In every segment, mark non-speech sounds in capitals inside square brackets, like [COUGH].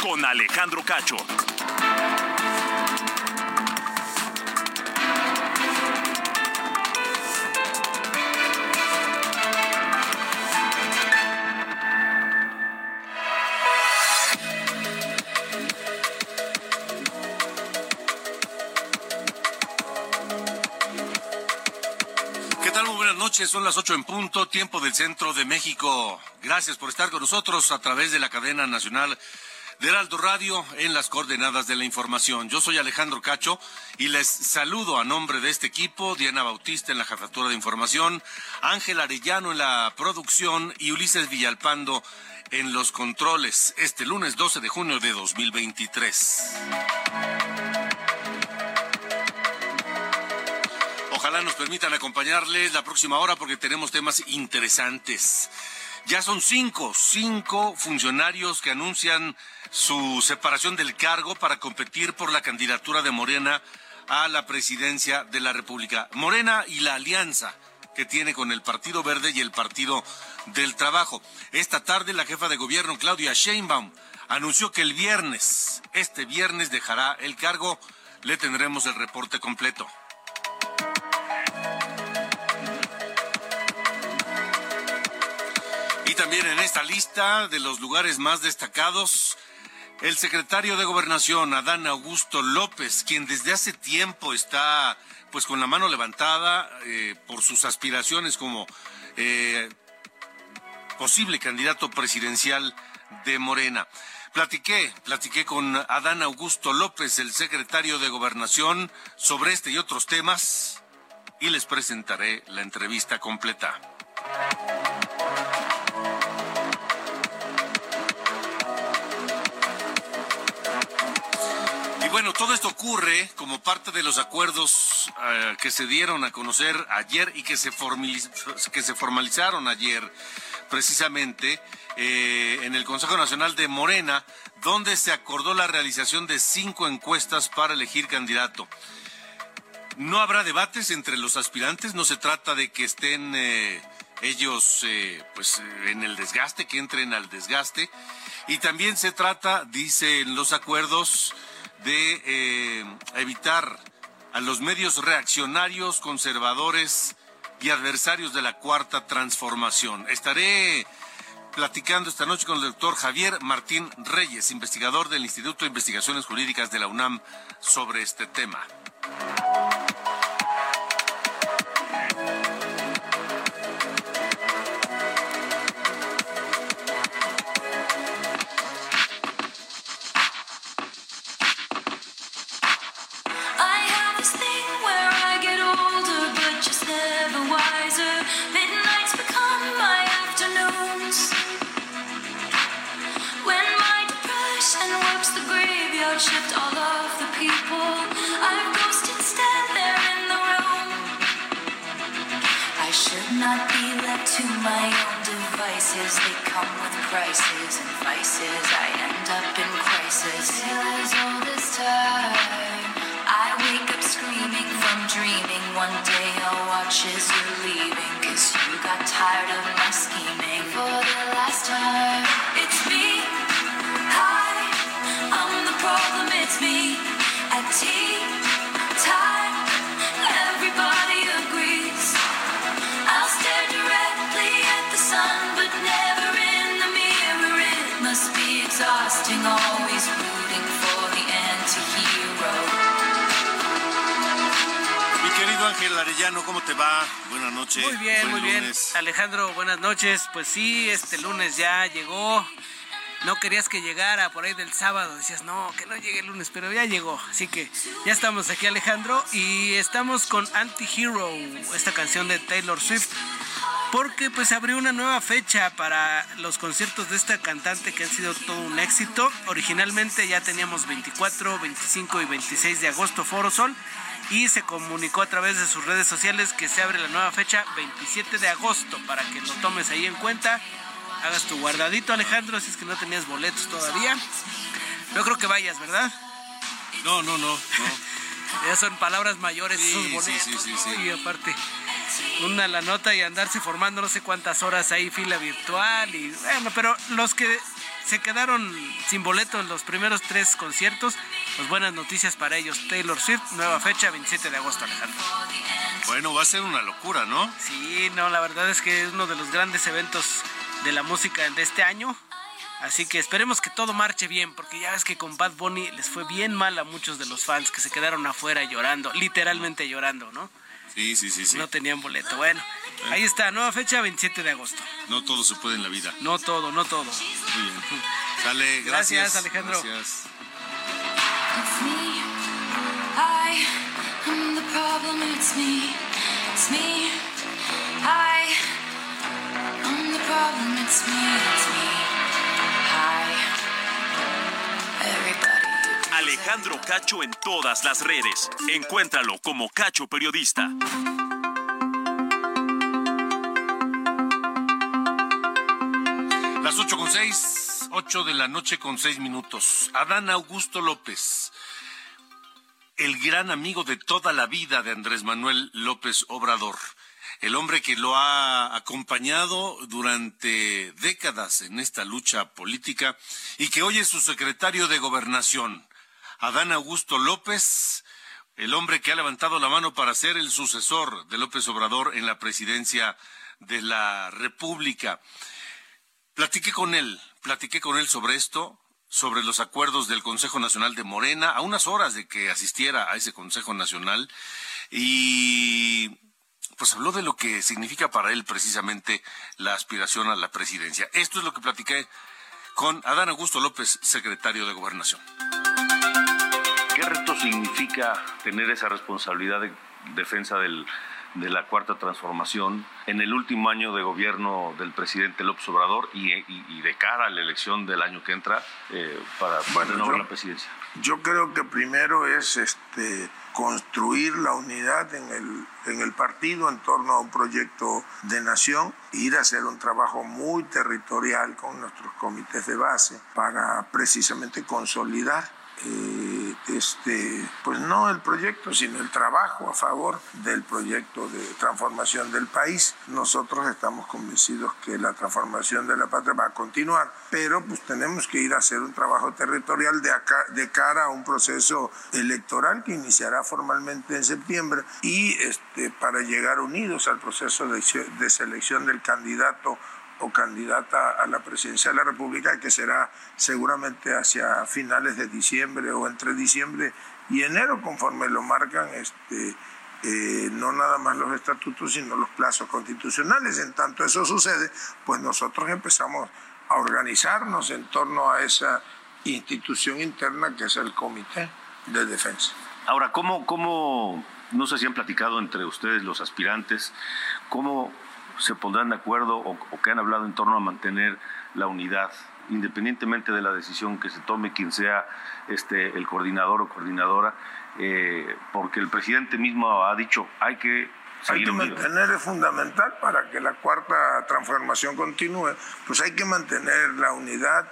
Con Alejandro Cacho. ¿Qué tal? Buenas noches. Son las ocho en punto, tiempo del centro de México. Gracias por estar con nosotros a través de la cadena nacional de Heraldo Radio en las coordenadas de la información. Yo soy Alejandro Cacho y les saludo a nombre de este equipo, Diana Bautista en la jefatura de información, Ángel Arellano en la producción y Ulises Villalpando en los controles este lunes 12 de junio de 2023. Ojalá nos permitan acompañarles la próxima hora porque tenemos temas interesantes. Ya son cinco, cinco funcionarios que anuncian su separación del cargo para competir por la candidatura de Morena a la presidencia de la República. Morena y la alianza que tiene con el Partido Verde y el Partido del Trabajo. Esta tarde la jefa de gobierno, Claudia Sheinbaum, anunció que el viernes, este viernes dejará el cargo. Le tendremos el reporte completo. También en esta lista de los lugares más destacados, el secretario de Gobernación, Adán Augusto López, quien desde hace tiempo está pues con la mano levantada eh, por sus aspiraciones como eh, posible candidato presidencial de Morena. Platiqué, platiqué con Adán Augusto López, el secretario de Gobernación, sobre este y otros temas y les presentaré la entrevista completa. Bueno, todo esto ocurre como parte de los acuerdos eh, que se dieron a conocer ayer y que se, que se formalizaron ayer precisamente eh, en el Consejo Nacional de Morena, donde se acordó la realización de cinco encuestas para elegir candidato. No habrá debates entre los aspirantes, no se trata de que estén eh, ellos pues en el desgaste, que entren al desgaste. Y también se trata, dicen los acuerdos, de eh, evitar a los medios reaccionarios, conservadores y adversarios de la cuarta transformación. Estaré platicando esta noche con el doctor Javier Martín Reyes, investigador del Instituto de Investigaciones Jurídicas de la UNAM, sobre este tema. Prices and vices. I end up in crisis. As all this time. I wake up screaming from dreaming. One day I'll watch as you're leaving. Cause you got tired of my scheming for the last time. It's me. Hi, I'm the problem. It's me. At tea Ángel Arellano, ¿cómo te va? Buenas noches. Muy bien, Buen muy bien. lunes. Alejandro, buenas noches. Pues sí, este lunes ya llegó. no querías que llegara por ahí del sábado, decías, no, que no llegue el lunes, pero ya llegó. Así que ya estamos aquí Alejandro y estamos con Anti-Hero, esta canción de Taylor Swift porque pues abrió una nueva fecha para los conciertos de esta cantante que han sido todo un éxito. Originalmente ya teníamos 24, 25 y 26 de agosto Foro Sol y se comunicó a través de sus redes sociales que se abre la nueva fecha 27 de agosto para que lo tomes ahí en cuenta. Hagas tu guardadito Alejandro si es que no tenías boletos todavía. No creo que vayas, ¿verdad? No, no, no, no. [LAUGHS] ya son palabras mayores Sí, esos boletos. sí, sí, ¿no? sí. Y aparte, una la nota y andarse formando no sé cuántas horas ahí, fila virtual. Y bueno, pero los que se quedaron sin boleto en los primeros tres conciertos, pues buenas noticias para ellos. Taylor Swift, nueva fecha, 27 de agosto, Alejandro. Bueno, va a ser una locura, ¿no? Sí, no, la verdad es que es uno de los grandes eventos de la música de este año. Así que esperemos que todo marche bien, porque ya ves que con Bad Bunny les fue bien mal a muchos de los fans que se quedaron afuera llorando, literalmente llorando, ¿no? Sí, sí, sí, sí. No tenían boleto. Bueno, ahí está, nueva fecha, 27 de agosto. No todo se puede en la vida. No todo, no todo. Muy bien. Sale, Gracias, gracias. Alejandro. Gracias. It's me. Alejandro Cacho en todas las redes. Encuéntralo como Cacho Periodista. Las 8 con 6, 8 de la noche con 6 minutos. Adán Augusto López, el gran amigo de toda la vida de Andrés Manuel López Obrador. El hombre que lo ha acompañado durante décadas en esta lucha política y que hoy es su secretario de gobernación. Adán Augusto López, el hombre que ha levantado la mano para ser el sucesor de López Obrador en la presidencia de la República. Platiqué con él, platiqué con él sobre esto, sobre los acuerdos del Consejo Nacional de Morena, a unas horas de que asistiera a ese Consejo Nacional, y pues habló de lo que significa para él precisamente la aspiración a la presidencia. Esto es lo que platiqué con Adán Augusto López, secretario de Gobernación. ¿Qué reto significa tener esa responsabilidad de defensa del- de la cuarta transformación en el último año de gobierno del presidente López Obrador y, y- y de cara a la elección del año que entra eh, para Bueno, renovar yo- la presidencia? Yo creo que primero es este construir la unidad en el, en el partido en torno a un proyecto de nación, ir a hacer un trabajo muy territorial con nuestros comités de base para precisamente consolidar eh, este, pues no el proyecto, sino el trabajo a favor del proyecto de transformación del país. Nosotros estamos convencidos que la transformación de la patria va a continuar, pero pues tenemos que ir a hacer un trabajo territorial de, cara a un proceso electoral que iniciará formalmente en septiembre y este, para llegar unidos al proceso de selección del candidato o candidata a la presidencia de la República, que será seguramente hacia finales de diciembre o entre diciembre y enero, conforme lo marcan este, eh, no nada más los estatutos, sino los plazos constitucionales. En tanto eso sucede, pues nosotros empezamos a organizarnos en torno a esa institución interna que es el Comité de Defensa. Ahora, ¿cómo, cómo, no sé si han platicado entre ustedes los aspirantes, cómo se pondrán de acuerdo o, o que han hablado en torno a mantener la unidad, independientemente de la decisión que se tome quien sea este, el coordinador o coordinadora, eh, porque el presidente mismo ha dicho hay que Hay que mantener, es fundamental para que la cuarta transformación continúe, pues hay que mantener la unidad,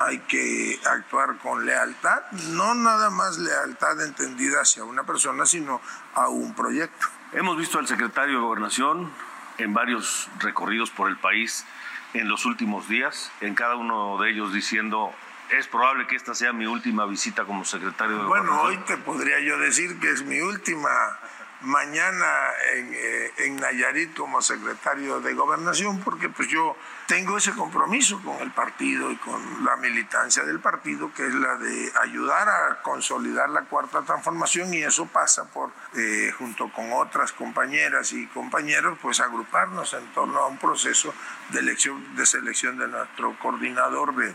hay que actuar con lealtad, no nada más lealtad entendida hacia una persona, sino a un proyecto. Hemos visto al secretario de Gobernación en varios recorridos por el país en los últimos días, en cada uno de ellos diciendo, es probable que esta sea mi última visita como secretario de Bueno, hoy te podría yo decir que es mi última mañana en, eh, en Nayarit como secretario de gobernación, porque pues yo tengo ese compromiso con el partido y con la militancia del partido, que es la de ayudar a consolidar la cuarta transformación y eso pasa por, eh, junto con otras compañeras y compañeros, pues agruparnos en torno a un proceso de elección, de selección de nuestro coordinador de,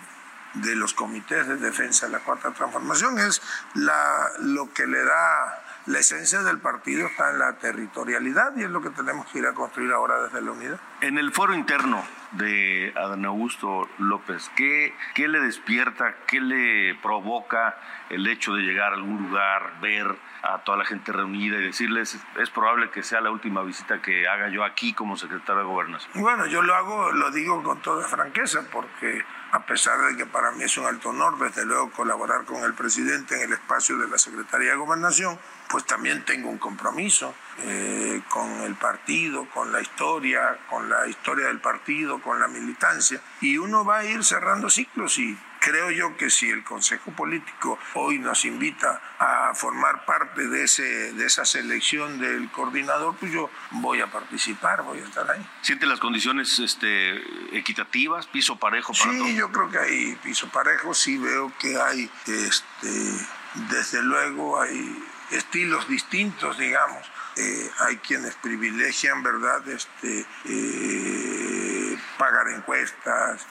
de los comités de defensa de la cuarta transformación. Es la, lo que le da la esencia del partido está en la territorialidad y es lo que tenemos que ir a construir ahora desde la unidad. En el foro interno de Adán Augusto López, ¿qué, ¿qué le despierta, qué le provoca el hecho de llegar a algún lugar, ver a toda la gente reunida y decirles, es probable que sea la última visita que haga yo aquí como secretario de Gobernación? Bueno, yo lo hago, lo digo con toda franqueza, porque a pesar de que para mí es un alto honor, desde luego, colaborar con el presidente en el espacio de la Secretaría de Gobernación, pues también tengo un compromiso eh, con el partido, con la historia, con la historia del partido, con la militancia, y uno va a ir cerrando ciclos y creo yo que si el Consejo Político hoy nos invita a formar parte de, ese, de esa selección del coordinador, pues yo voy a participar, voy a estar ahí. ¿Siente las condiciones este, equitativas, piso parejo para Sí, yo creo que hay piso parejo, sí veo que hay, este, desde luego hay estilos distintos, digamos. Eh, hay quienes privilegian, ¿verdad?, este, eh, pagar encuestas,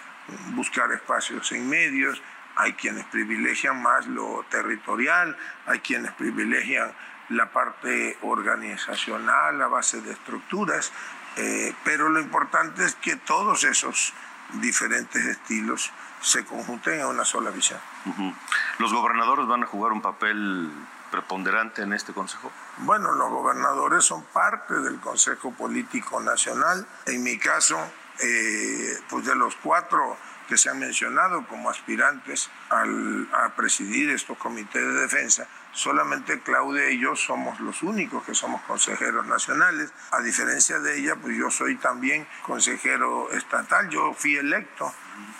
buscar espacios en medios, hay quienes privilegian más lo territorial, hay quienes privilegian la parte organizacional, la base de estructuras, eh, pero lo importante es que todos esos diferentes estilos se conjunten en una sola visión. Ujú. ¿Los gobernadores van a jugar un papel preponderante en este consejo? Bueno, los gobernadores son parte del Consejo Político Nacional. En mi caso, eh, pues de los cuatro que se han mencionado como aspirantes al- a presidir estos comités de defensa, solamente Claudia y yo somos los únicos que somos consejeros nacionales. A diferencia de ella, pues yo soy también consejero estatal. Yo fui electo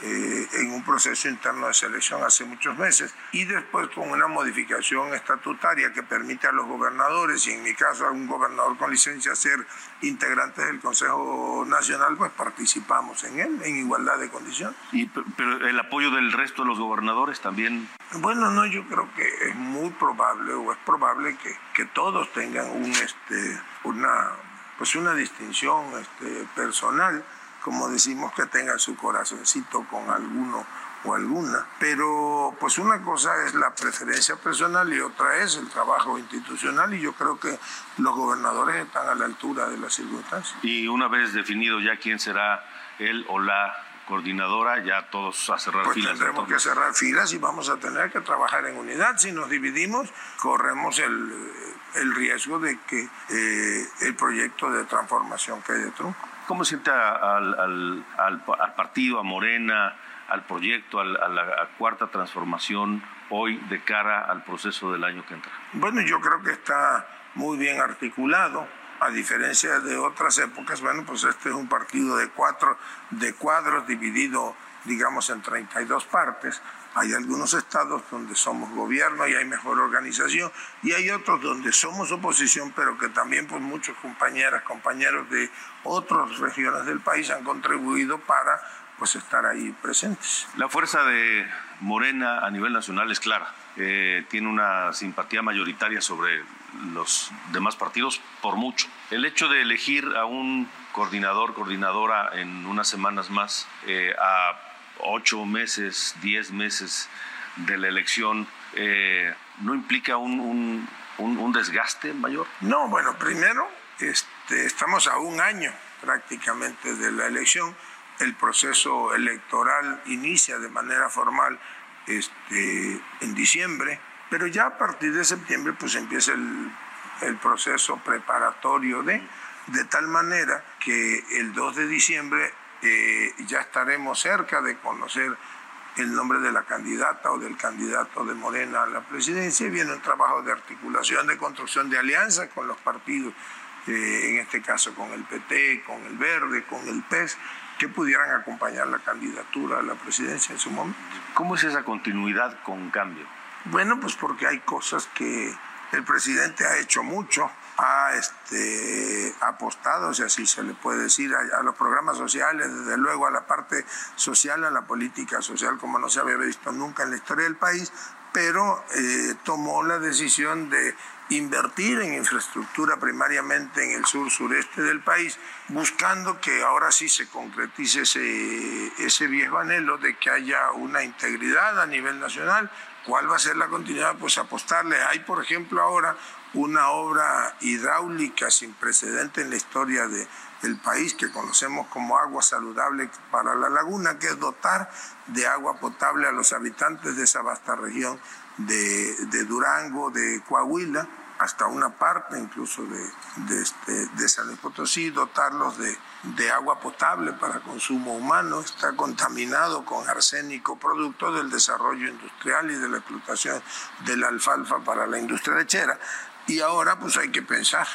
eh, en un proceso interno de selección hace muchos meses y después con una modificación estatutaria que permite a los gobernadores y en mi caso a un gobernador con licencia ser integrantes del Consejo Nacional, pues participamos en él en igualdad de condiciones. Y, pe- pero el apoyo del resto de los gobernadores también. Bueno, no, yo creo que es muy probable o es probable que, que todos tengan un, este, una, pues una distinción este, personal, como decimos que tengan su corazoncito con alguno o alguna. Pero pues una cosa es la preferencia personal y otra es el trabajo institucional y yo creo que los gobernadores están a la altura de las circunstancias. Y una vez definido ya quién será él o la coordinadora, ya todos a cerrar Pues filas. tendremos que cerrar filas y vamos a tener que trabajar en unidad. Si nos dividimos, corremos el, el riesgo de que eh, el proyecto de transformación quede trunco. ¿Cómo siente al, partido, a Morena, al proyecto, a la a cuarta transformación hoy de cara al proceso del año que entra? Bueno, yo creo que está muy bien articulado. A diferencia de otras épocas, bueno, pues este es un partido de cuatro, de cuadros dividido, digamos, en 32 partes. Hay algunos estados donde somos gobierno y hay mejor organización, y hay otros donde somos oposición, pero que también pues muchos compañeras, compañeros de otras regiones del país han contribuido para pues estar ahí presentes. La fuerza de Morena a nivel nacional es clara. Eh, tiene una simpatía mayoritaria sobre los demás partidos por mucho. El hecho de elegir a un coordinador, coordinadora en unas semanas más, eh, a ocho meses, diez meses de la elección, eh, ¿no implica un, un- desgaste mayor? No, bueno, primero, este, estamos a un año prácticamente de la elección. El proceso electoral inicia de manera formal este, en diciembre, pero ya a partir de septiembre pues empieza el, el proceso preparatorio de, de tal manera que el 2 de diciembre eh, ya estaremos cerca de conocer el nombre de la candidata o del candidato de Morena a la presidencia y viene un trabajo de articulación, de construcción de alianzas con los partidos, eh, en este caso con el PT, con el Verde, con el PES, que pudieran acompañar la candidatura a la presidencia en su momento. ¿Cómo es esa continuidad con cambio? Bueno, pues porque hay cosas que el presidente ha hecho mucho, ha este, apostado, si así se le puede decir, a, los programas sociales, desde luego a la parte social, a la política social, como no se había visto nunca en la historia del país, pero eh, tomó la decisión de invertir en infraestructura primariamente en el sur sureste del país, buscando que ahora sí se concretice ese, ese viejo anhelo de que haya una integridad a nivel nacional. ¿Cuál va a ser la continuidad? Pues apostarle. Hay, por ejemplo, ahora una obra hidráulica sin precedente en la historia de, del país que conocemos como agua saludable para la laguna, que es dotar de agua potable a los habitantes de esa vasta región de, de Durango, de Coahuila, hasta una parte incluso de, de, este, San Luis Potosí, dotarlos de, de agua potable para consumo humano, está contaminado con arsénico, producto del desarrollo industrial y de la explotación de la alfalfa para la industria lechera. Y ahora pues hay que pensar,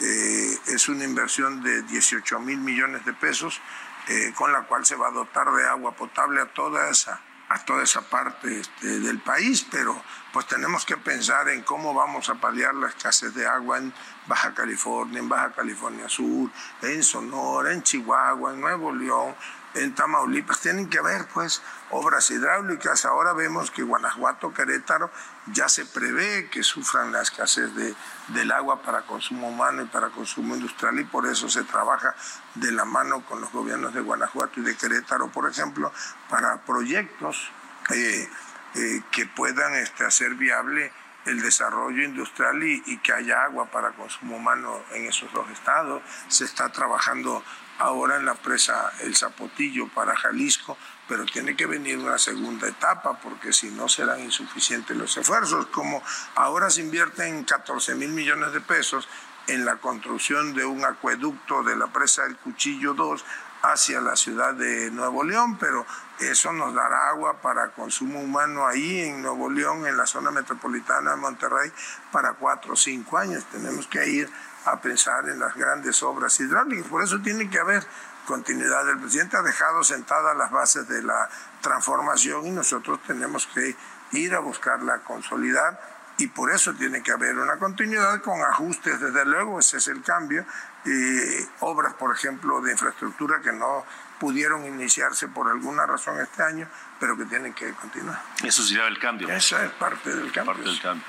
eh, es una inversión de 18 mil millones de pesos eh, con la cual se va a dotar de agua potable a toda esa a toda esa parte este, del país, pero pues tenemos que pensar en cómo vamos a paliar la escasez de agua en Baja California, en Baja California Sur, en Sonora, en Chihuahua, en Nuevo León, en Tamaulipas. Tienen que haber pues obras hidráulicas. Ahora vemos que Guanajuato, Querétaro, ya se prevé que sufran la escasez de, del agua para consumo humano y para consumo industrial y por eso se trabaja de la mano con los gobiernos de Guanajuato y de Querétaro, por ejemplo, para proyectos eh, eh, que puedan este, hacer viable el desarrollo industrial y, que haya agua para consumo humano en esos dos estados. Se está trabajando ahora en la presa El Zapotillo para Jalisco, pero tiene que venir una segunda etapa porque si no serán insuficientes los esfuerzos. Como ahora se invierten 14 mil millones de pesos en la construcción de un acueducto de la presa El Cuchillo 2 hacia la ciudad de Nuevo León, pero eso nos dará agua para consumo humano ahí en Nuevo León, en la zona metropolitana de Monterrey, para cuatro o cinco años. Tenemos que ir a pensar en las grandes obras hidráulicas. Por eso tiene que haber continuidad. El presidente ha dejado sentadas las bases de la transformación y nosotros tenemos que ir a buscarla, consolidar y por eso tiene que haber una continuidad con ajustes, desde luego, ese es el cambio. Eh, obras, por ejemplo, de infraestructura que no pudieron iniciarse por alguna razón este año, pero que tienen que continuar. Eso será el cambio. Esa es parte del cambio. Parte del cambio.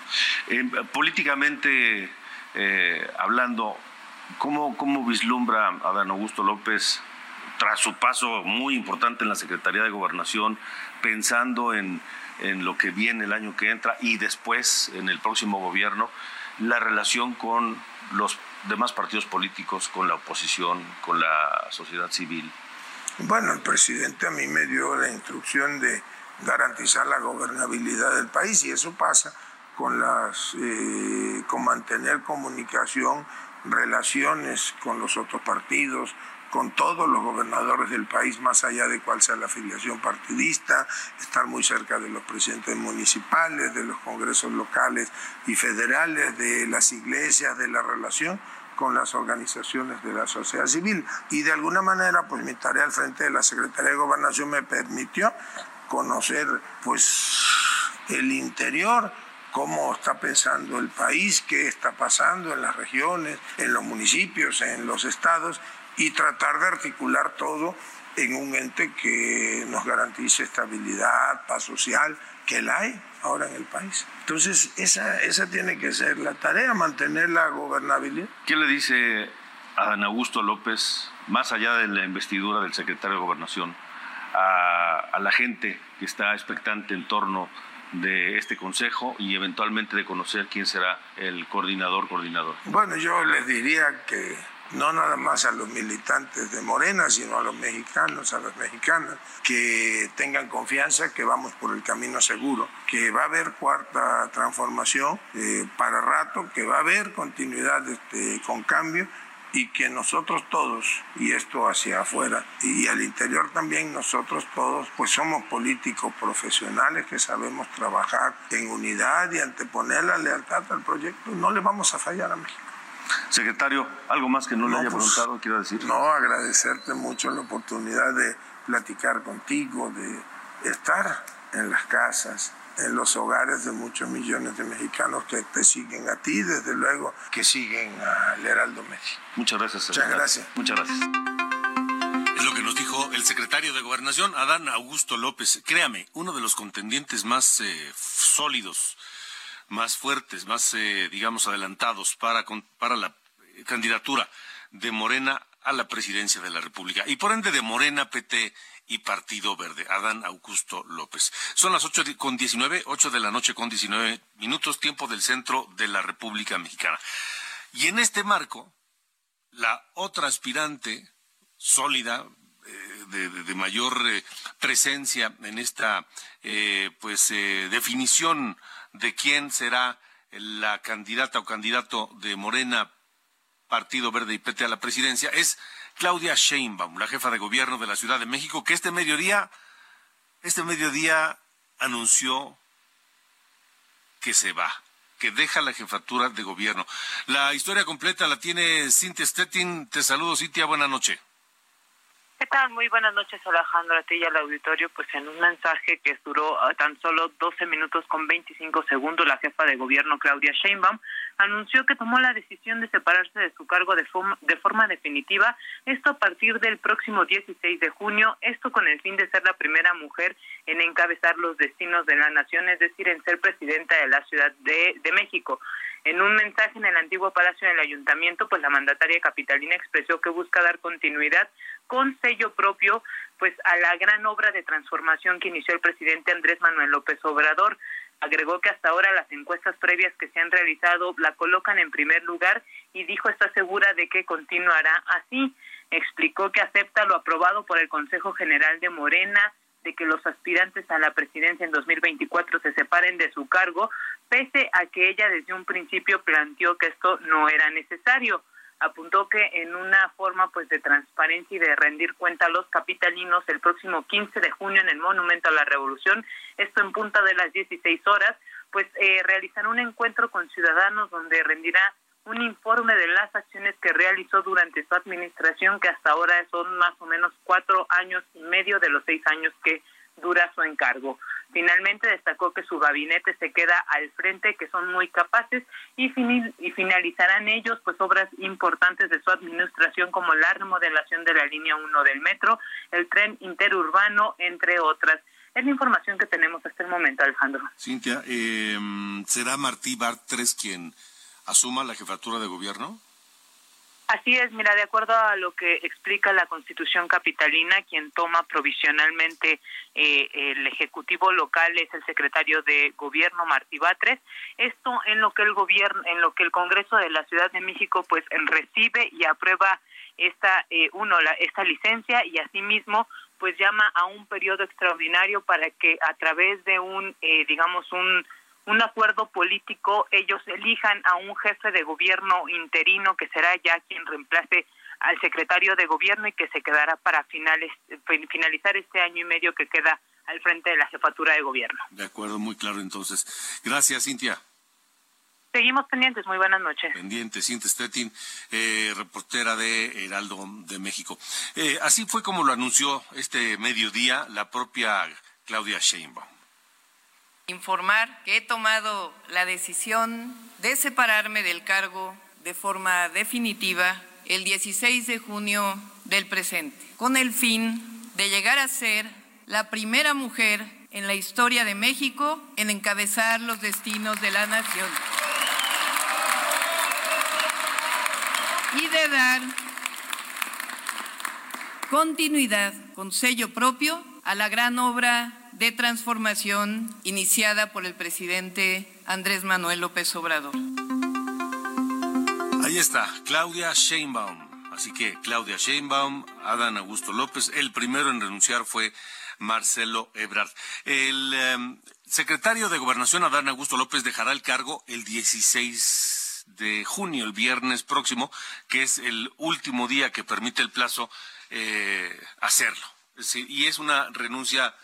Eh, políticamente eh, hablando, ¿cómo, ¿cómo vislumbra Adán Augusto López tras su paso muy importante en la Secretaría de Gobernación, pensando en, en lo que viene el año que entra y después en el próximo gobierno, la relación con los demás partidos políticos, con la oposición, con la sociedad civil? Bueno, el presidente a mí me dio la instrucción de garantizar la gobernabilidad del país y eso pasa con las eh, con mantener comunicación, relaciones con los otros partidos, con todos los gobernadores del país, más allá de cuál sea la afiliación partidista, estar muy cerca de los presidentes municipales, de los congresos locales y federales, de las iglesias, de la relación con las organizaciones de la sociedad civil. Y de alguna manera, pues mi tarea al frente de la Secretaría de Gobernación me permitió conocer pues el interior cómo está pensando el país, qué está pasando en las regiones, en los municipios, en los estados, y tratar de articular todo en un ente que nos garantice estabilidad, paz social, que la hay ahora en el país. Entonces, esa, esa tiene que ser la tarea, mantener la gobernabilidad. ¿Qué le dice a Dan Augusto López, más allá de la investidura del secretario de Gobernación, a, a la gente que está expectante en torno de este consejo y eventualmente de conocer quién será el coordinador coordinador? Bueno, yo les diría que no nada más a los militantes de Morena, sino a los mexicanos, a las mexicanas, que tengan confianza que vamos por el camino seguro, que va a haber cuarta transformación eh, para rato, que va a haber continuidad este, con cambio y que nosotros todos, y esto hacia afuera y al interior también nosotros todos, pues somos políticos profesionales que sabemos trabajar en unidad y anteponer la lealtad al proyecto, no le vamos a fallar a México. Secretario, ¿algo más que no, le haya pues, preguntado, quiero decir? No, agradecerte mucho la oportunidad de platicar contigo, de estar en las casas, en los hogares de muchos millones de mexicanos que te siguen a ti, desde luego, que siguen al Heraldo México. Muchas gracias. Muchas gracias. Muchas gracias. Es lo que nos dijo el secretario de Gobernación, Adán Augusto López. Créame, uno de los contendientes más eh, sólidos más fuertes, más, eh, digamos, adelantados para, para la candidatura de Morena a la presidencia de la República y por ende de Morena, PT y Partido Verde, Adán Augusto López. Son las ocho con diecinueve, ocho de la noche con diecinueve minutos, tiempo del centro de la República Mexicana. Y en este marco, la otra aspirante sólida, eh, de, mayor eh, presencia en esta eh, pues definición de quién será la candidata o candidato de Morena Partido Verde y PT a la presidencia es Claudia Sheinbaum, la jefa de gobierno de la Ciudad de México, que este mediodía, este mediodía anunció que se va, que deja la jefatura de gobierno. La historia completa la tiene Cintia Stettin. Te saludo, Cintia. Buenas noches. ¿Qué tal? Muy buenas noches, Alejandro, a ti y al auditorio. Pues en un mensaje que duró ah, tan solo 12 minutos con 25 segundos, la jefa de gobierno, Claudia Sheinbaum, anunció que tomó la decisión de separarse de su cargo de forma, de forma definitiva, esto a partir del próximo 16 de junio, esto con el fin de ser la primera mujer en encabezar los destinos de la nación, es decir, en ser presidenta de la Ciudad de, de México. En un mensaje en el antiguo Palacio del Ayuntamiento, pues la mandataria capitalina expresó que busca dar continuidad con sello propio pues a la gran obra de transformación que inició el presidente Andrés Manuel López Obrador. Agregó que hasta ahora las encuestas previas que se han realizado la colocan en primer lugar y dijo está segura de que continuará así. Explicó que acepta lo aprobado por el Consejo General de Morena, de que los aspirantes a la presidencia en 2024 se separen de su cargo, pese a que ella desde un principio planteó que esto no era necesario apuntó que en una forma pues de transparencia y de rendir cuenta a los capitalinos el próximo 15 de junio en el Monumento a la Revolución, esto en punta de las 16 horas, pues eh, realizará un encuentro con ciudadanos donde rendirá un informe de las acciones que realizó durante su administración, que hasta ahora son más o menos cuatro años y medio de los seis años que dura su encargo. Finalmente destacó que su gabinete se queda al frente, que son muy capaces y, finalizarán ellos pues obras importantes de su administración como la remodelación de la línea 1 del metro, el tren interurbano, entre otras. Es la información que tenemos hasta el momento, Alejandro. Cintia, eh, ¿será Martí Bartres quien asuma la jefatura de gobierno? Así es, mira, de acuerdo a lo que explica la Constitución capitalina, quien toma provisionalmente eh, el ejecutivo local es el secretario de Gobierno Martí Batres. Esto en lo que el gobierno, en lo que el Congreso de la Ciudad de México, pues recibe y aprueba esta eh, uno la, esta licencia y asimismo pues llama a un periodo extraordinario para que a través de un eh, digamos un un acuerdo político, ellos elijan a un jefe de gobierno interino que será ya quien reemplace al secretario de gobierno y que se quedará para finales, finalizar este año y medio que queda al frente de la jefatura de gobierno. De acuerdo, muy claro entonces. Gracias, Cintia. Seguimos pendientes, muy buenas noches. Pendientes, Cintia Stettin, eh, reportera de Heraldo de México. Eh, así fue como lo anunció este mediodía la propia Claudia Sheinbaum informar que he tomado la decisión de separarme del cargo de forma definitiva el 16 de junio del presente, con el fin de llegar a ser la primera mujer en la historia de México en encabezar los destinos de la nación. Y de dar continuidad con sello propio a la gran obra de transformación iniciada por el presidente Andrés Manuel López Obrador. Ahí está, Claudia Sheinbaum. Así que Claudia Sheinbaum, Adán Augusto López, el primero en renunciar fue Marcelo Ebrard. El em, secretario de Gobernación, Adán Augusto López, dejará el cargo el 16 de junio, el viernes próximo, que es el último día que permite el plazo eh, hacerlo. y es una renuncia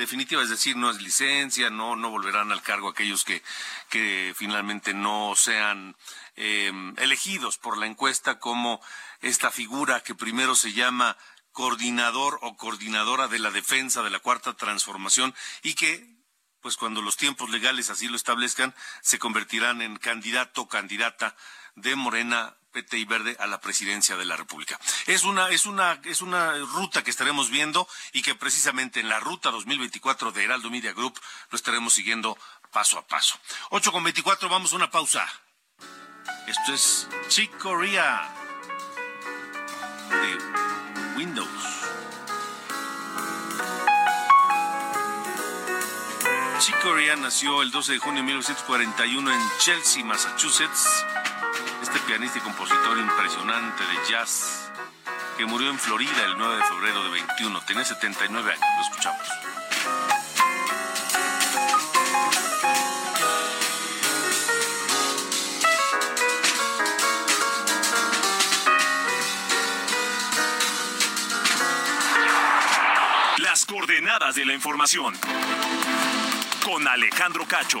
definitiva, es decir, no es licencia, no, no volverán al cargo aquellos que, que finalmente no sean eh, elegidos por la encuesta como esta figura que primero se llama coordinador o coordinadora de la defensa de la cuarta transformación y que pues cuando los tiempos legales así lo establezcan, se convertirán en candidato o candidata de Morena PT y Verde a la presidencia de la República. Es una, es una, es una ruta que estaremos viendo y que precisamente en la ruta 2024 de Heraldo Media Group lo estaremos siguiendo paso a paso. 8 con 24, vamos a una pausa. Esto es Chick Corea de Windows. Chick Corea nació el 12 de junio de 1941 en Chelsea, Massachusetts. Este pianista y compositor impresionante de jazz que murió en Florida el 9 de febrero de 21. Tenía 79 años. Lo escuchamos. Las coordenadas de la información. Con Alejandro Cacho.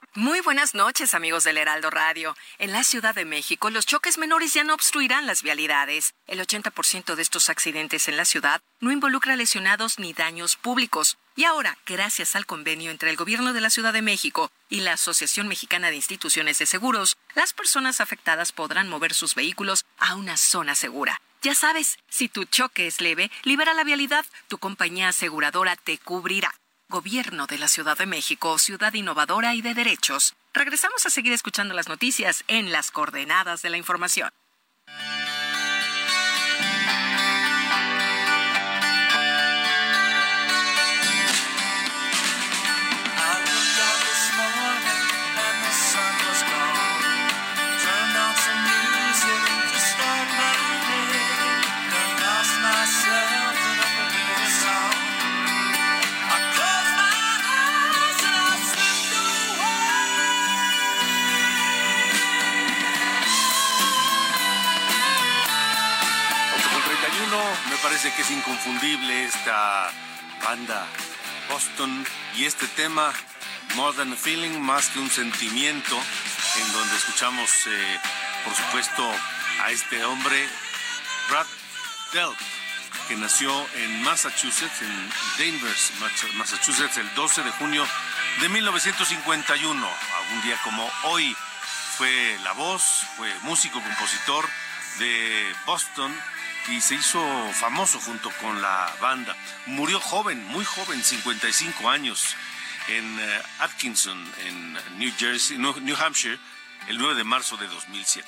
Muy buenas noches, amigos del Heraldo Radio. En la Ciudad de México, los choques menores ya no obstruirán las vialidades. El 80% de estos accidentes en la ciudad no involucra lesionados ni daños públicos. Y ahora, gracias al convenio entre el Gobierno de la Ciudad de México y la Asociación Mexicana de Instituciones de Seguros, las personas afectadas podrán mover sus vehículos a una zona segura. Ya sabes, si tu choque es leve, libera la vialidad, tu compañía aseguradora te cubrirá. Gobierno de la Ciudad de México, ciudad innovadora y de derechos. Regresamos a seguir escuchando las noticias en las coordenadas de la información. Inconfundible esta banda Boston y este tema More Than a Feeling, más que un sentimiento, en donde escuchamos, eh, por supuesto, a este hombre, Brad Delp, que nació en Massachusetts, en Danvers, Massachusetts, el 12 de junio de 1951. A Un día como hoy fue la voz, fue músico, compositor de Boston y se hizo famoso junto con la banda. Murió joven, muy joven, 55 años, en eh, Atkinson, en New Jersey, New, New Hampshire, el 9 de marzo de 2007.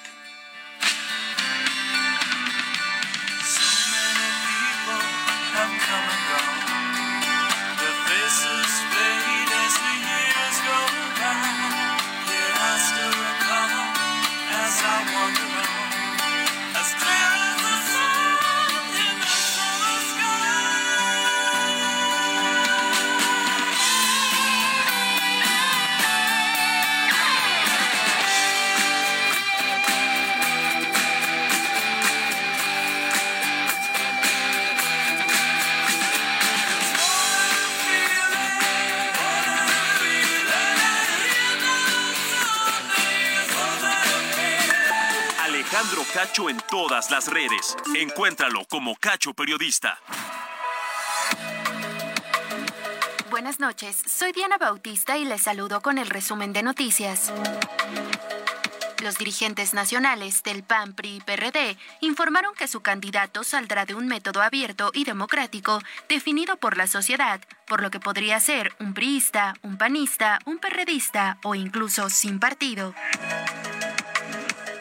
Cacho en todas las redes. Encuéntralo como Cacho Periodista. Buenas noches, soy Diana Bautista y les saludo con el resumen de noticias. Los dirigentes nacionales del PAN, PRI y PRD informaron que su candidato saldrá de un método abierto y democrático definido por la sociedad, por lo que podría ser un priista, un panista, un perredista o incluso sin partido.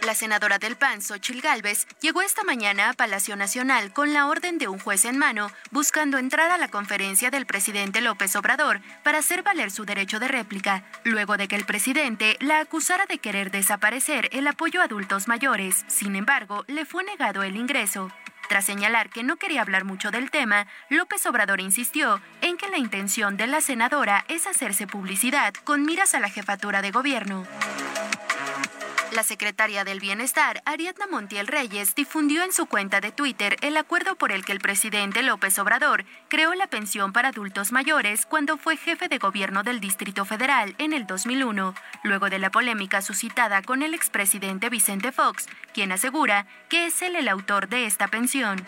La senadora del PAN, Xochil Gálvez, llegó esta mañana a Palacio Nacional con la orden de un juez en mano, buscando entrar a la conferencia del presidente López Obrador para hacer valer su derecho de réplica, luego de que el presidente la acusara de querer desaparecer el apoyo a adultos mayores. Sin embargo, le fue negado el ingreso. Tras señalar que no quería hablar mucho del tema, López Obrador insistió en que la intención de la senadora es hacerse publicidad con miras a la jefatura de gobierno. La secretaria del Bienestar, Ariadna Montiel Reyes, difundió en su cuenta de Twitter el acuerdo por el que el presidente López Obrador creó la pensión para adultos mayores cuando fue jefe de gobierno del Distrito Federal en el 2001, luego de la polémica suscitada con el expresidente Vicente Fox, quien asegura que es él el autor de esta pensión.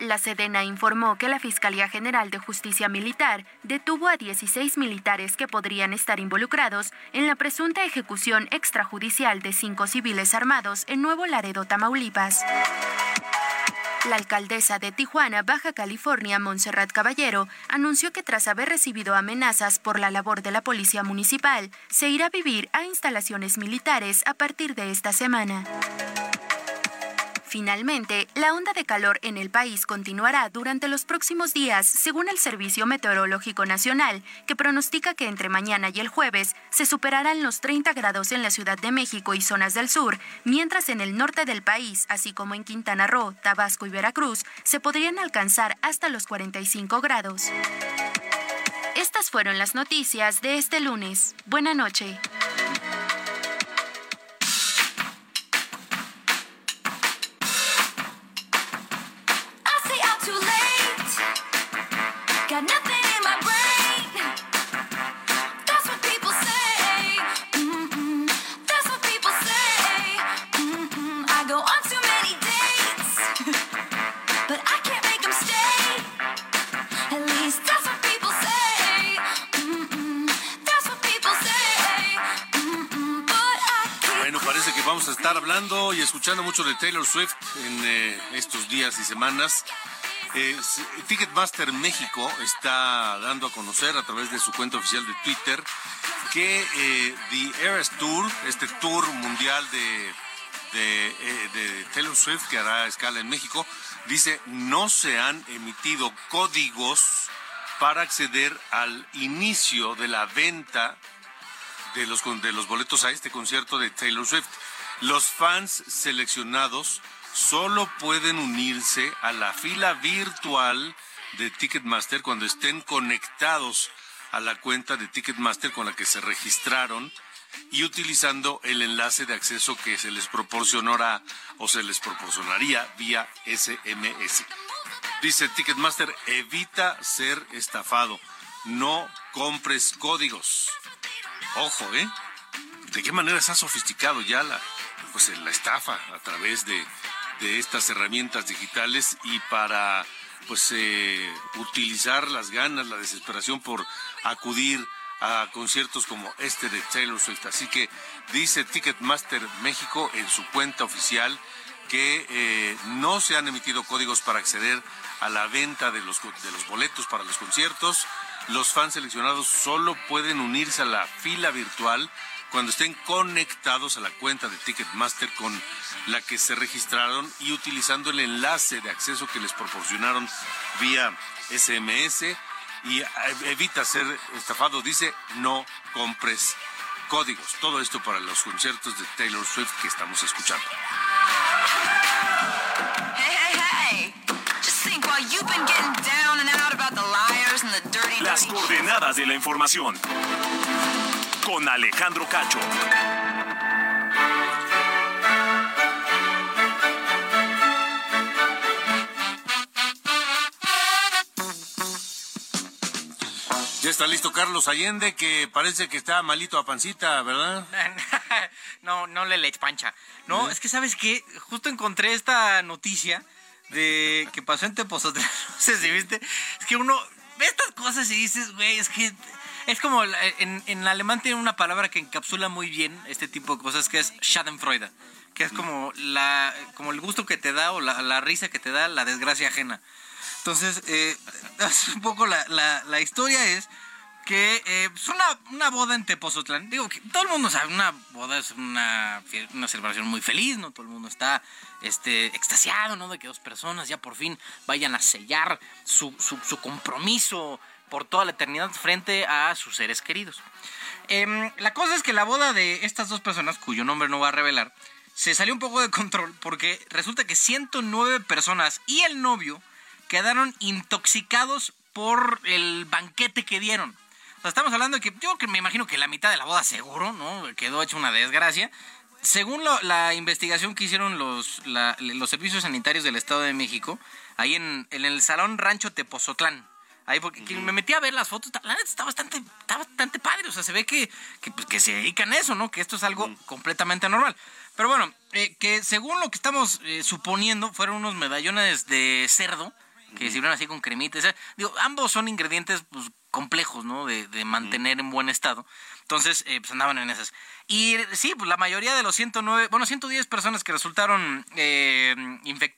La Sedena informó que la Fiscalía General de Justicia Militar detuvo a 16 militares que podrían estar involucrados en la presunta ejecución extrajudicial de cinco civiles armados en Nuevo Laredo, Tamaulipas. La alcaldesa de Tijuana, Baja California, Montserrat Caballero, anunció que tras haber recibido amenazas por la labor de la policía municipal, se irá a vivir a instalaciones militares a partir de esta semana. Finalmente, la onda de calor en el país continuará durante los próximos días, según el Servicio Meteorológico Nacional, que pronostica que entre mañana y el jueves se superarán los 30 grados en la Ciudad de México y zonas del sur, mientras en el norte del país, así como en Quintana Roo, Tabasco y Veracruz, se podrían alcanzar hasta los 45 grados. Estas fueron las noticias de este lunes. Buena noche. Escuchando mucho de Taylor Swift en eh, estos días y semanas. Eh, Ticketmaster México está dando a conocer a través de su cuenta oficial de Twitter que eh, The Eras Tour, este tour mundial de, de, de Taylor Swift que hará escala en México, dice no se han emitido códigos para acceder al inicio de la venta de los, de los boletos a este concierto de Taylor Swift. Los fans seleccionados solo pueden unirse a la fila virtual de Ticketmaster cuando estén conectados a la cuenta de Ticketmaster con la que se registraron y utilizando el enlace de acceso que se les proporcionará o se les proporcionaría vía SMS. Dice Ticketmaster, evita ser estafado. No compres códigos. Ojo, ¿eh? ¿De qué manera se ha sofisticado ya la, pues, la estafa a través de, estas herramientas digitales y para pues eh, utilizar las ganas, la desesperación por acudir a conciertos como este de Taylor Swift. Así que dice Ticketmaster México en su cuenta oficial que eh, no se han emitido códigos para acceder a la venta de los boletos para los conciertos. Los fans seleccionados solo pueden unirse a la fila virtual cuando estén conectados a la cuenta de Ticketmaster con la que se registraron y utilizando el enlace de acceso que les proporcionaron vía SMS y eh, evita ser estafado. Dice, no compres códigos. Todo esto para los conciertos de Taylor Swift que estamos escuchando. Las coordenadas de la información. Con Alejandro Cacho. Ya está listo Carlos Allende, que parece que está malito a pancita, ¿verdad? [LAUGHS] no, no le leche pancha. No, ¿Eh? es que sabes que justo encontré esta noticia de que pasó en Tepoztlán. [LAUGHS] No sé si viste. Es que uno ve estas cosas y dices, güey, es que Es como en, en alemán tiene una palabra que encapsula muy bien este tipo de cosas que es Schadenfreude, que es como la como el gusto que te da o la, la risa que te da la desgracia ajena. Entonces, eh, [LAUGHS] es un poco la, la, la historia es que eh, es una, una boda en Tepozotlán. Digo que todo el mundo sabe, una boda es una, una celebración muy feliz, ¿no? Todo el mundo está este, extasiado, ¿no? De que dos personas ya por fin vayan a sellar su, su, su compromiso por toda la eternidad frente a sus seres queridos. Em, la cosa es que la boda de estas dos personas, cuyo nombre no voy a revelar, se salió un poco de control porque resulta que 109 personas y el novio quedaron intoxicados por el banquete que dieron. O sea, estamos hablando de que yo me imagino que la mitad de la boda seguro, ¿no? Quedó hecha una desgracia. Según lo- la investigación que hicieron los, la- los servicios sanitarios del Estado de México, ahí en, en el Salón Rancho Tepozotlán, ahí porque que me metí a ver las fotos, la neta está bastante, está bastante padre, o sea, se ve que, que, pues, que se dedican a eso, ¿no? Que esto es algo completamente normal. Pero bueno, eh, que según lo que estamos eh, suponiendo, fueron unos medallones de cerdo que sirvieron así con cremitas. eh, Digo, ambos son ingredientes pues, complejos, ¿no? De, de mantener en buen estado. Entonces, eh, pues andaban en esas. Y sí, pues la mayoría de los 109, bueno, 110 personas que resultaron, eh,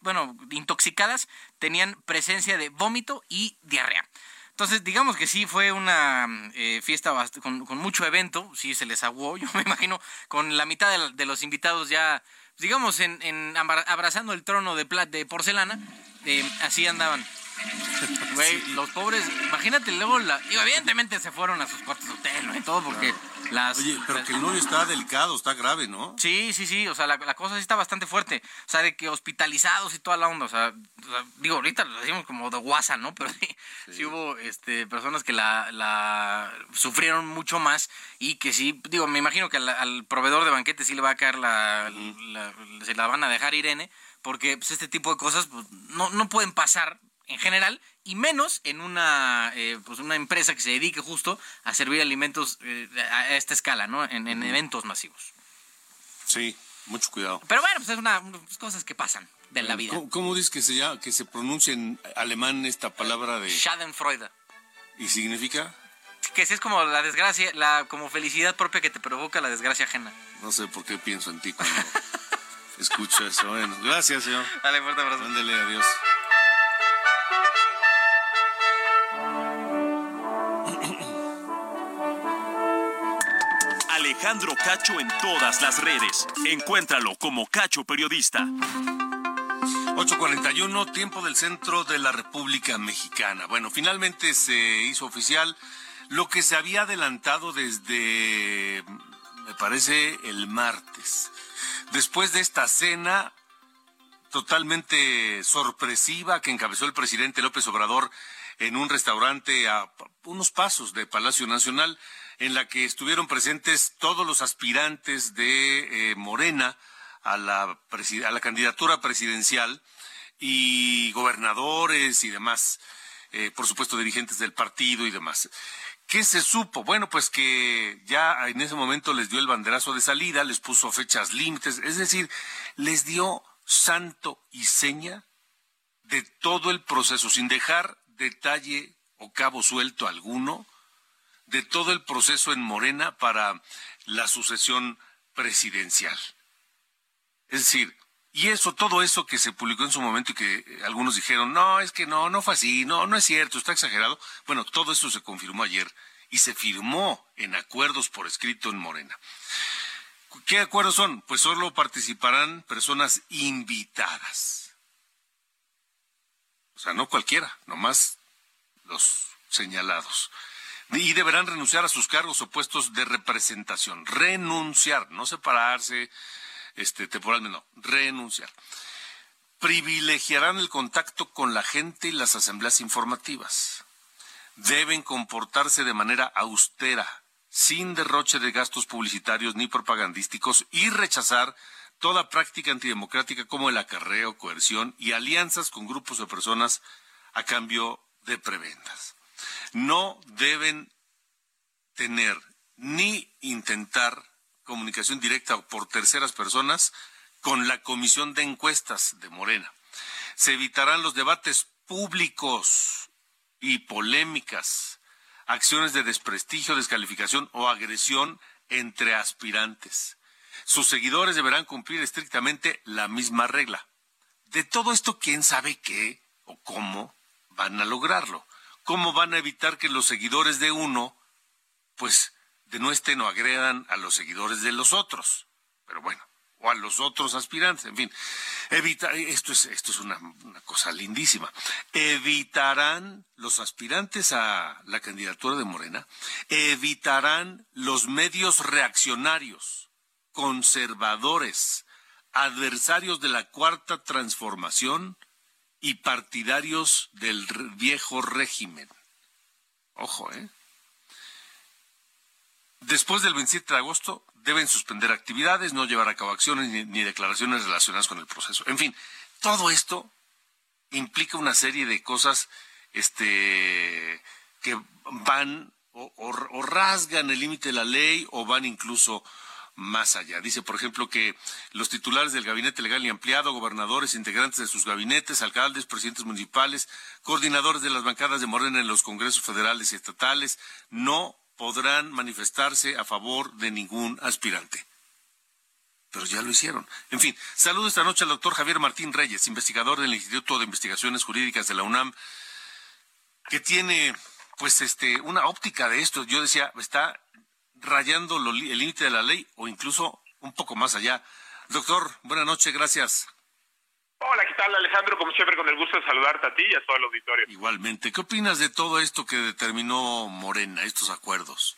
bueno, intoxicadas, tenían presencia de vómito y diarrea. Entonces, digamos que sí fue una eh, fiesta con, con mucho evento, sí se les aguó, [LAUGHS] yo me imagino, con la mitad de, de los invitados ya, digamos, en, en abra- abrazando el trono de, pla- de porcelana, eh, así andaban. [LAUGHS] Güey, los pobres, imagínate luego, la, evidentemente se fueron a sus cuartos de hotel, ¿no? Y todo porque las... Oye, pero que el novio está delicado, está grave, ¿no? Sí, sí, sí, o sea, la, la cosa sí está bastante fuerte. O sea, de que hospitalizados y toda la onda, o sea, o sea, digo, ahorita lo decimos como de guasa, ¿no? [LAUGHS] Pero sí, sí hubo este, personas que la, la sufrieron mucho más y que sí, digo, me imagino que al, al proveedor de banquete sí le va a caer la, la- se la van a dejar Irene, porque pues, este tipo de cosas pues, no, no pueden pasar en general y menos en una eh, pues una empresa que se dedique justo a servir alimentos eh, a esta escala, ¿no? En, en eventos masivos. Sí, mucho cuidado. Pero bueno, pues es una unas cosas que pasan de la vida. ¿Cómo, cómo dices que se llama, que se pronuncia en alemán esta palabra de Schadenfreude. y significa? Que sí es como la desgracia, la como felicidad propia que te provoca la desgracia ajena. No sé por qué pienso en ti cuando [LAUGHS] escucho eso. Bueno, gracias, señor. Dale, fuerte abrazo. Ándale, adiós. Alejandro Cacho en todas las redes. Encuéntralo como Cacho Periodista. 8.41, tiempo del centro de la República Mexicana. Bueno, finalmente se hizo oficial lo que se había adelantado desde, me parece, el martes. Después de esta cena totalmente sorpresiva que encabezó el presidente López Obrador en un restaurante a unos pasos de Palacio Nacional, en la que estuvieron presentes todos los aspirantes de eh, Morena a la, candidatura presidencial y gobernadores y demás, eh, por supuesto dirigentes del partido y demás. ¿Qué se supo? Bueno, pues que ya en ese momento les dio el banderazo de salida, les puso fechas límites, es decir, les dio santo y seña de todo el proceso, sin dejar detalle o cabo suelto alguno, de todo el proceso en Morena para la sucesión presidencial. Es decir, y eso, todo eso que se publicó en su momento y que eh, algunos dijeron, no, es que no, no fue así, no, no es cierto, está exagerado. Bueno, todo eso se confirmó ayer y se firmó en acuerdos por escrito en Morena. ¿Qué acuerdos son? Pues solo participarán personas invitadas. O sea, no cualquiera, nomás los señalados. Y deberán renunciar a sus cargos o puestos de representación. Renunciar, no separarse este, temporalmente, no, renunciar. Privilegiarán el contacto con la gente y las asambleas informativas. Deben comportarse de manera austera, sin derroche de gastos publicitarios ni propagandísticos y rechazar toda práctica antidemocrática como el acarreo, coerción y alianzas con grupos de personas a cambio de prebendas. No deben tener ni intentar comunicación directa por terceras personas con la Comisión de Encuestas de Morena. Se evitarán los debates públicos y polémicas acciones de desprestigio, descalificación o agresión entre aspirantes. Sus seguidores deberán cumplir estrictamente la misma regla. De todo esto, ¿quién sabe qué o cómo van a lograrlo? ¿Cómo van a evitar que los seguidores de uno, pues, denuesten o agredan a los seguidores de los otros? Pero bueno, o a los otros aspirantes, en fin. Esto es, esto es una, cosa lindísima. Evitarán los aspirantes a la candidatura de Morena, evitarán los medios reaccionarios, conservadores, adversarios de la cuarta transformación y partidarios del viejo régimen. Ojo, ¿eh? Después del 27 de agosto deben suspender actividades, no llevar a cabo acciones ni, declaraciones relacionadas con el proceso. En fin, todo esto implica una serie de cosas este, que van o rasgan el límite de la ley o van incluso más allá. Dice, por ejemplo, que los titulares del gabinete legal y ampliado, gobernadores, integrantes de sus gabinetes, alcaldes, presidentes municipales, coordinadores de las bancadas de Morena en los congresos federales y estatales, no podrán manifestarse a favor de ningún aspirante. Pero ya lo hicieron. En fin, saludo esta noche al doctor Javier Martín Reyes, investigador del Instituto de Investigaciones Jurídicas de la UNAM, que tiene pues este una óptica de esto. Yo decía, está rayando lo, el límite de la ley o incluso un poco más allá. Doctor, buenas noches, gracias. Hola, ¿qué tal Alejandro? Como siempre, con el gusto de saludarte a ti y a todo el auditorio. Igualmente, ¿qué opinas de todo esto que determinó Morena, estos acuerdos?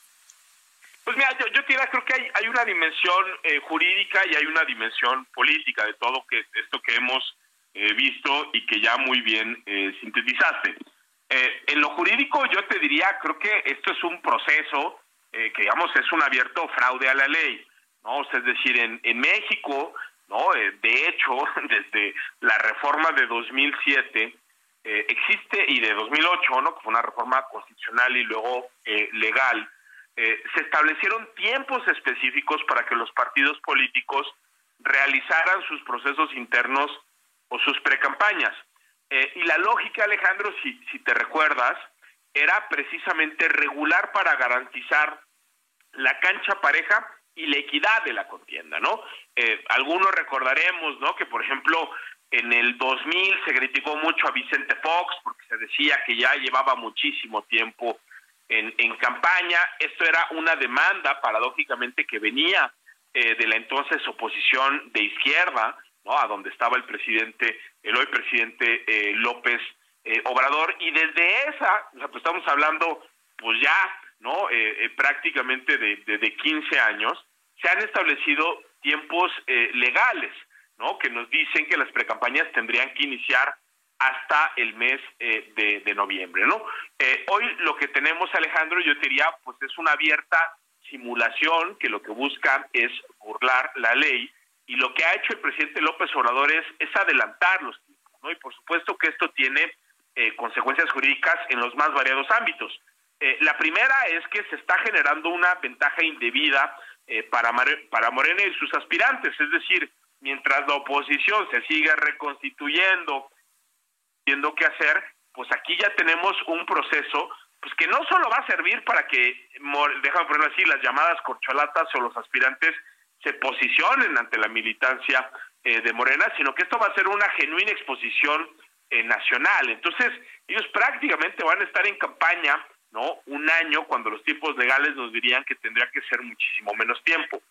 Pues mira, yo, yo creo que hay, hay una dimensión eh, jurídica y hay una dimensión política de todo que esto que hemos eh, visto y que ya muy bien eh, sintetizaste. en lo jurídico yo te diría, creo que esto es un proceso que digamos es un abierto fraude a la ley, ¿no? Es decir, en, en México ¿no? Eh, de hecho, [LAUGHS] desde la reforma de 2007 eh, existe, y de 2008, ¿no? que fue una reforma constitucional y luego eh, legal, se establecieron tiempos específicos para que los partidos políticos realizaran sus procesos internos o sus precampañas. y la lógica, Alejandro, si, si te recuerdas, era precisamente regular para garantizar la cancha pareja y la equidad de la contienda, ¿no? Eh, algunos recordaremos, ¿no? Que por ejemplo en el 2000 se criticó mucho a Vicente Fox porque se decía que ya llevaba muchísimo tiempo en, en campaña. Esto era una demanda, paradójicamente, que venía eh, de la entonces oposición de izquierda, ¿no? A donde estaba el presidente, el hoy presidente eh, López eh, Obrador. Y desde esa, pues estamos hablando, pues ya ¿no? Eh, eh, prácticamente de, de, de, 15 años, se han establecido tiempos eh, legales, ¿no? Que nos dicen que las precampañas tendrían que iniciar hasta el mes eh, de, de, noviembre, ¿no? Eh, hoy lo que tenemos, Alejandro, yo diría, pues es una abierta simulación que lo que busca es burlar la ley y lo que ha hecho el presidente López Obrador es, es adelantar los tiempos. Y por supuesto que esto tiene consecuencias jurídicas en los más variados ámbitos. Eh, la primera es que se está generando una ventaja indebida eh, para, para Morena y sus aspirantes, es decir, mientras la oposición se sigue reconstituyendo, viendo qué hacer, pues aquí ya tenemos un proceso pues que no solo va a servir para que, déjame ponerlo así, las llamadas corcholatas o los aspirantes se posicionen ante la militancia eh, de Morena, sino que esto va a ser una genuina exposición eh, nacional. Entonces, ellos prácticamente van a estar en campaña ¿no? Un año cuando los tiempos legales nos dirían que tendría que ser muchísimo menos tiempo.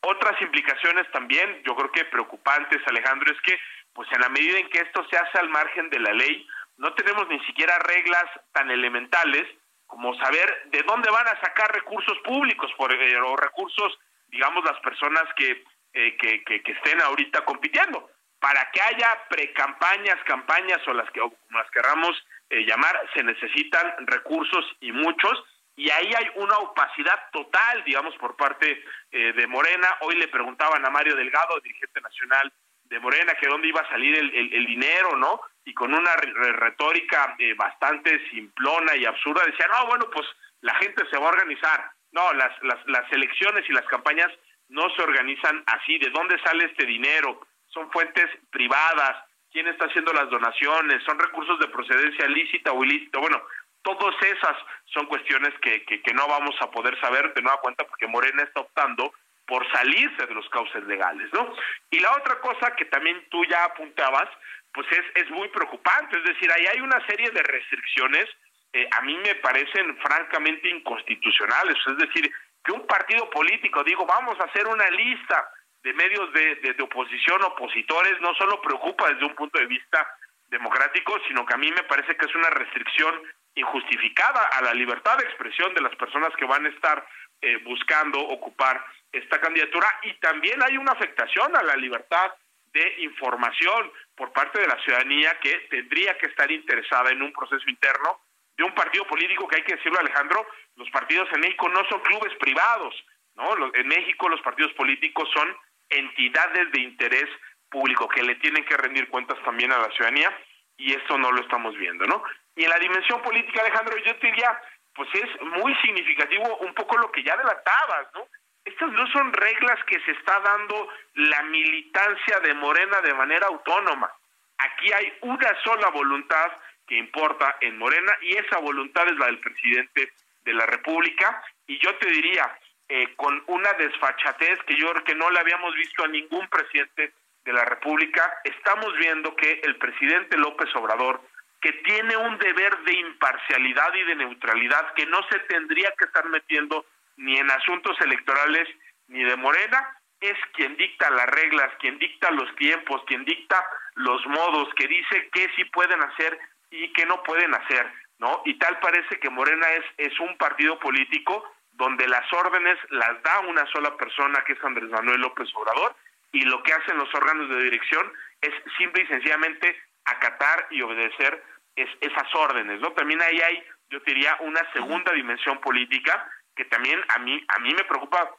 Otras implicaciones también, yo creo que preocupantes, Alejandro, es que pues en la medida en que esto se hace al margen de la ley, no tenemos ni siquiera reglas tan elementales como saber de dónde van a sacar recursos públicos por, eh, o recursos, digamos, las personas que, eh, que, que, que, estén ahorita compitiendo. Para que haya precampañas, campañas o las que o las querramos eh, llamar, se necesitan recursos y muchos, y ahí hay una opacidad total, digamos, por parte eh, de Morena. Hoy le preguntaban a Mario Delgado, dirigente nacional de Morena, que dónde iba a salir el, dinero, ¿no? Y con una retórica eh, bastante simplona y absurda, decía, no, bueno, pues la gente se va a organizar. No, las, las, las elecciones y las campañas no se organizan así. ¿De dónde sale este dinero? Son fuentes privadas, quién está haciendo las donaciones, son recursos de procedencia lícita o ilícita. Bueno, Todas esas son cuestiones que, que, no vamos a poder saber de nueva cuenta porque Morena está optando por salirse de los cauces legales, ¿no? Y la otra cosa que también tú ya apuntabas, pues es, es muy preocupante, es decir, ahí hay una serie de restricciones, eh, a mí me parecen francamente inconstitucionales, es decir, que un partido político, digo, vamos a hacer una lista de medios de, de, oposición, opositores, no solo preocupa desde un punto de vista democrático, sino que a mí me parece que es una restricción injustificada a la libertad de expresión de las personas que van a estar eh, buscando ocupar esta candidatura y también hay una afectación a la libertad de información por parte de la ciudadanía que tendría que estar interesada en un proceso interno de un partido político que hay que decirlo Alejandro, los partidos en México no son clubes privados, ¿no? En México los partidos políticos son entidades de interés público que le tienen que rendir cuentas también a la ciudadanía y esto no lo estamos viendo, ¿no? Y en la dimensión política, Alejandro, yo te diría, pues es muy significativo un poco lo que ya adelantabas, ¿no? Estas no son reglas que se está dando la militancia de Morena de manera autónoma. Aquí hay una sola voluntad que importa en Morena y esa voluntad es la del presidente de la República y yo te diría, eh, con una desfachatez que yo creo que no le habíamos visto a ningún presidente de la República, estamos viendo que el presidente López Obrador, que tiene un deber de imparcialidad y de neutralidad, que no se tendría que estar metiendo ni en asuntos electorales ni de Morena, es quien dicta las reglas, quien dicta los tiempos, quien dicta los modos, que dice qué sí pueden hacer y qué no pueden hacer, ¿no? Y tal parece que Morena es, es un partido político donde las órdenes las da una sola persona, que es Andrés Manuel López Obrador, y lo que hacen los órganos de dirección es simple y sencillamente acatar y obedecer es, esas órdenes, ¿no? También ahí hay, yo diría, una segunda dimensión política que también a mí a mí me preocupa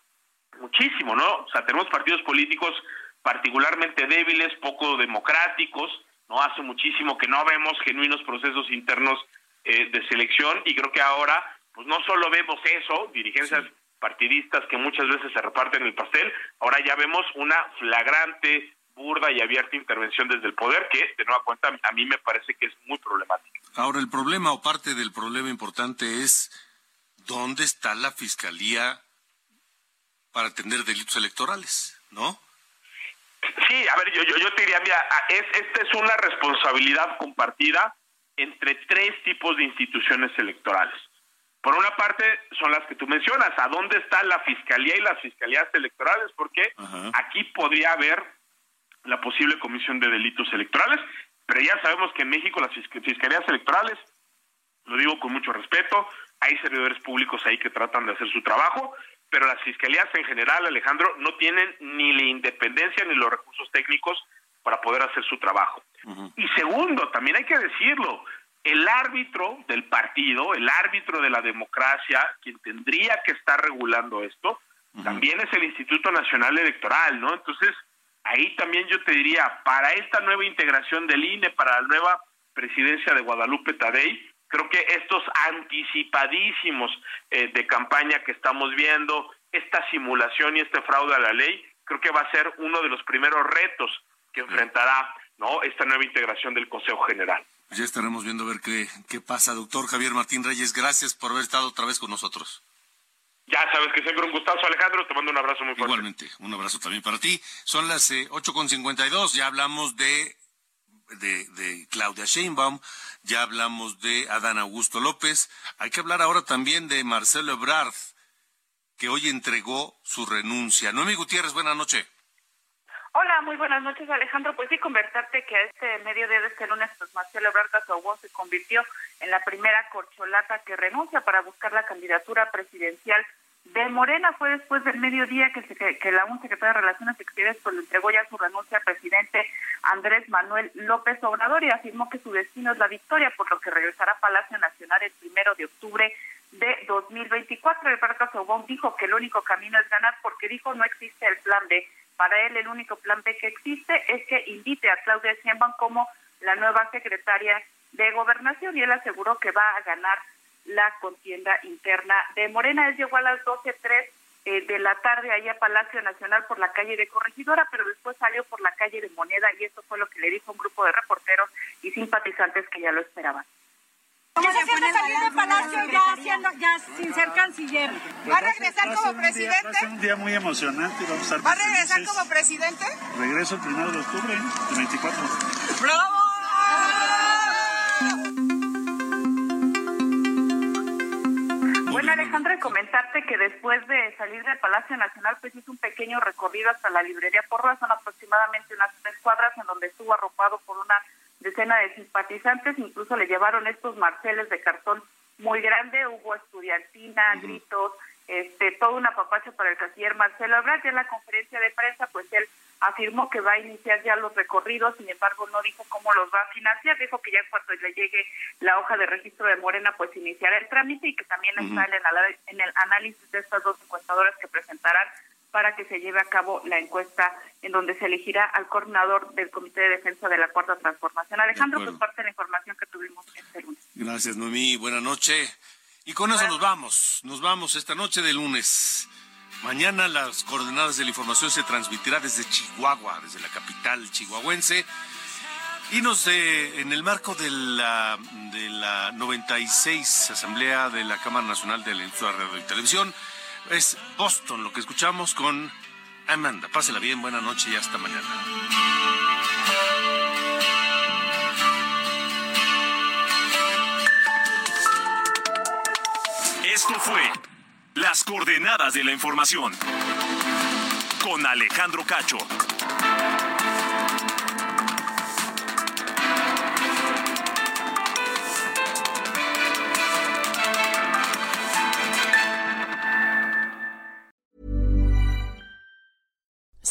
muchísimo, ¿no? O sea, tenemos partidos políticos particularmente débiles, poco democráticos, ¿no? Hace muchísimo que no vemos genuinos procesos internos eh, de selección y creo que ahora, pues no solo vemos eso, dirigencias partidistas que muchas veces se reparten el pastel, ahora ya vemos una flagrante, burda y abierta intervención desde el poder que, de nueva cuenta, a mí me parece que es muy problemática. Ahora, el problema o parte del problema importante es dónde está la fiscalía para atender delitos electorales, ¿no? Sí, a ver, yo, yo, yo te diría, mira, es, esta es una responsabilidad compartida entre tres tipos de instituciones electorales. Por una parte, son las que tú mencionas, ¿a dónde está la fiscalía y las fiscalías electorales? Porque Ajá. aquí podría haber la posible comisión de delitos electorales, pero ya sabemos que en México las fisc- fiscalías electorales, lo digo con mucho respeto, hay servidores públicos ahí que tratan de hacer su trabajo, pero las fiscalías en general, Alejandro, no tienen ni la independencia ni los recursos técnicos para poder hacer su trabajo. Y segundo, también hay que decirlo, el árbitro del partido, el árbitro de la democracia, quien tendría que estar regulando esto, también es el Instituto Nacional Electoral, ¿no? Entonces, ahí también yo te diría, para esta nueva integración del INE, para la nueva presidencia de Guadalupe Tadei, creo que estos anticipadísimos eh, de campaña que estamos viendo, esta simulación y este fraude a la ley, creo que va a ser uno de los primeros retos que enfrentará no esta nueva integración del Consejo General. Ya estaremos viendo a ver qué, qué pasa. Doctor Javier Martín Reyes, gracias por haber estado otra vez con nosotros. Ya sabes que siempre un gustazo, Alejandro. Te mando un abrazo muy fuerte. Igualmente, un abrazo también para ti. Son las eh, 8.52, ya hablamos de, de, de Claudia Sheinbaum, ya hablamos de Adán Augusto López. Hay que hablar ahora también de Marcelo Ebrard, que hoy entregó su renuncia. Noemi Gutiérrez, buenas noches. Hola, muy buenas noches, Alejandro. Pues sí, conversarte que a este mediodía de este lunes, pues Marcelo Ebrard Casaubon se convirtió en la primera corcholata que renuncia para buscar la candidatura presidencial de Morena. Fue después del mediodía que, se, que, que la un secretario de Relaciones Exteriores pues, le entregó ya su renuncia al presidente Andrés Manuel López Obrador y afirmó que su destino es la victoria, por lo que regresará a Palacio Nacional el primero de octubre de 2024. Ebrard Casaubon dijo que el único camino es ganar porque dijo no existe el plan B. Para él el único plan B que existe es que invite a Claudia Sheinbaum como la nueva secretaria de Gobernación y él aseguró que va a ganar la contienda interna de Morena. Él llegó a las 12.03 eh, de la tarde ahí a Palacio Nacional por la calle de Corregidora, pero después salió por la calle de Moneda y eso fue lo que le dijo un grupo de reporteros y simpatizantes que ya lo esperaban. ¿Cómo se siente salir de Palacio ya, haciendo, ya sin ser canciller? ¿Va a regresar como presidente? va a ser un día muy emocionante y vamos a estar ¿Va a regresar felices. como presidente? Regreso el primero de octubre del 24. ¡Bravo! Bueno, Alejandra, comentarte que después de salir del Palacio Nacional, pues hizo un pequeño recorrido hasta la librería Porra, son aproximadamente unas tres cuadras, en donde estuvo arropado por una decena de simpatizantes, incluso le llevaron estos marceles de cartón muy grande, hubo estudiantina, gritos, este, todo un apapacho para el canciller Marcelo Ebrard, ya en la conferencia de prensa, pues él afirmó que va a iniciar ya los recorridos, sin embargo no dijo cómo los va a financiar, dijo que ya cuando le llegue la hoja de registro de Morena, pues iniciará el trámite y que también está en el, en el análisis de estas dos encuestadoras que presentarán para que se lleve a cabo la encuesta en donde se elegirá al coordinador del Comité de Defensa de la Cuarta Transformación. Alejandro, pues parte de la información que tuvimos este lunes. Gracias, Noemí. Buenas noches. Y con eso nos vamos. Nos vamos esta noche de lunes. Mañana las coordenadas de la información se transmitirá desde Chihuahua, desde la capital chihuahuense. Y nos, eh, en el marco de la, de la 96 Asamblea de la Cámara Nacional de la Industria de Radio y Televisión, es Boston lo que escuchamos con Amanda. Pásela bien, buena noche y hasta mañana. Esto fue Las coordenadas de la información con Alejandro Cacho.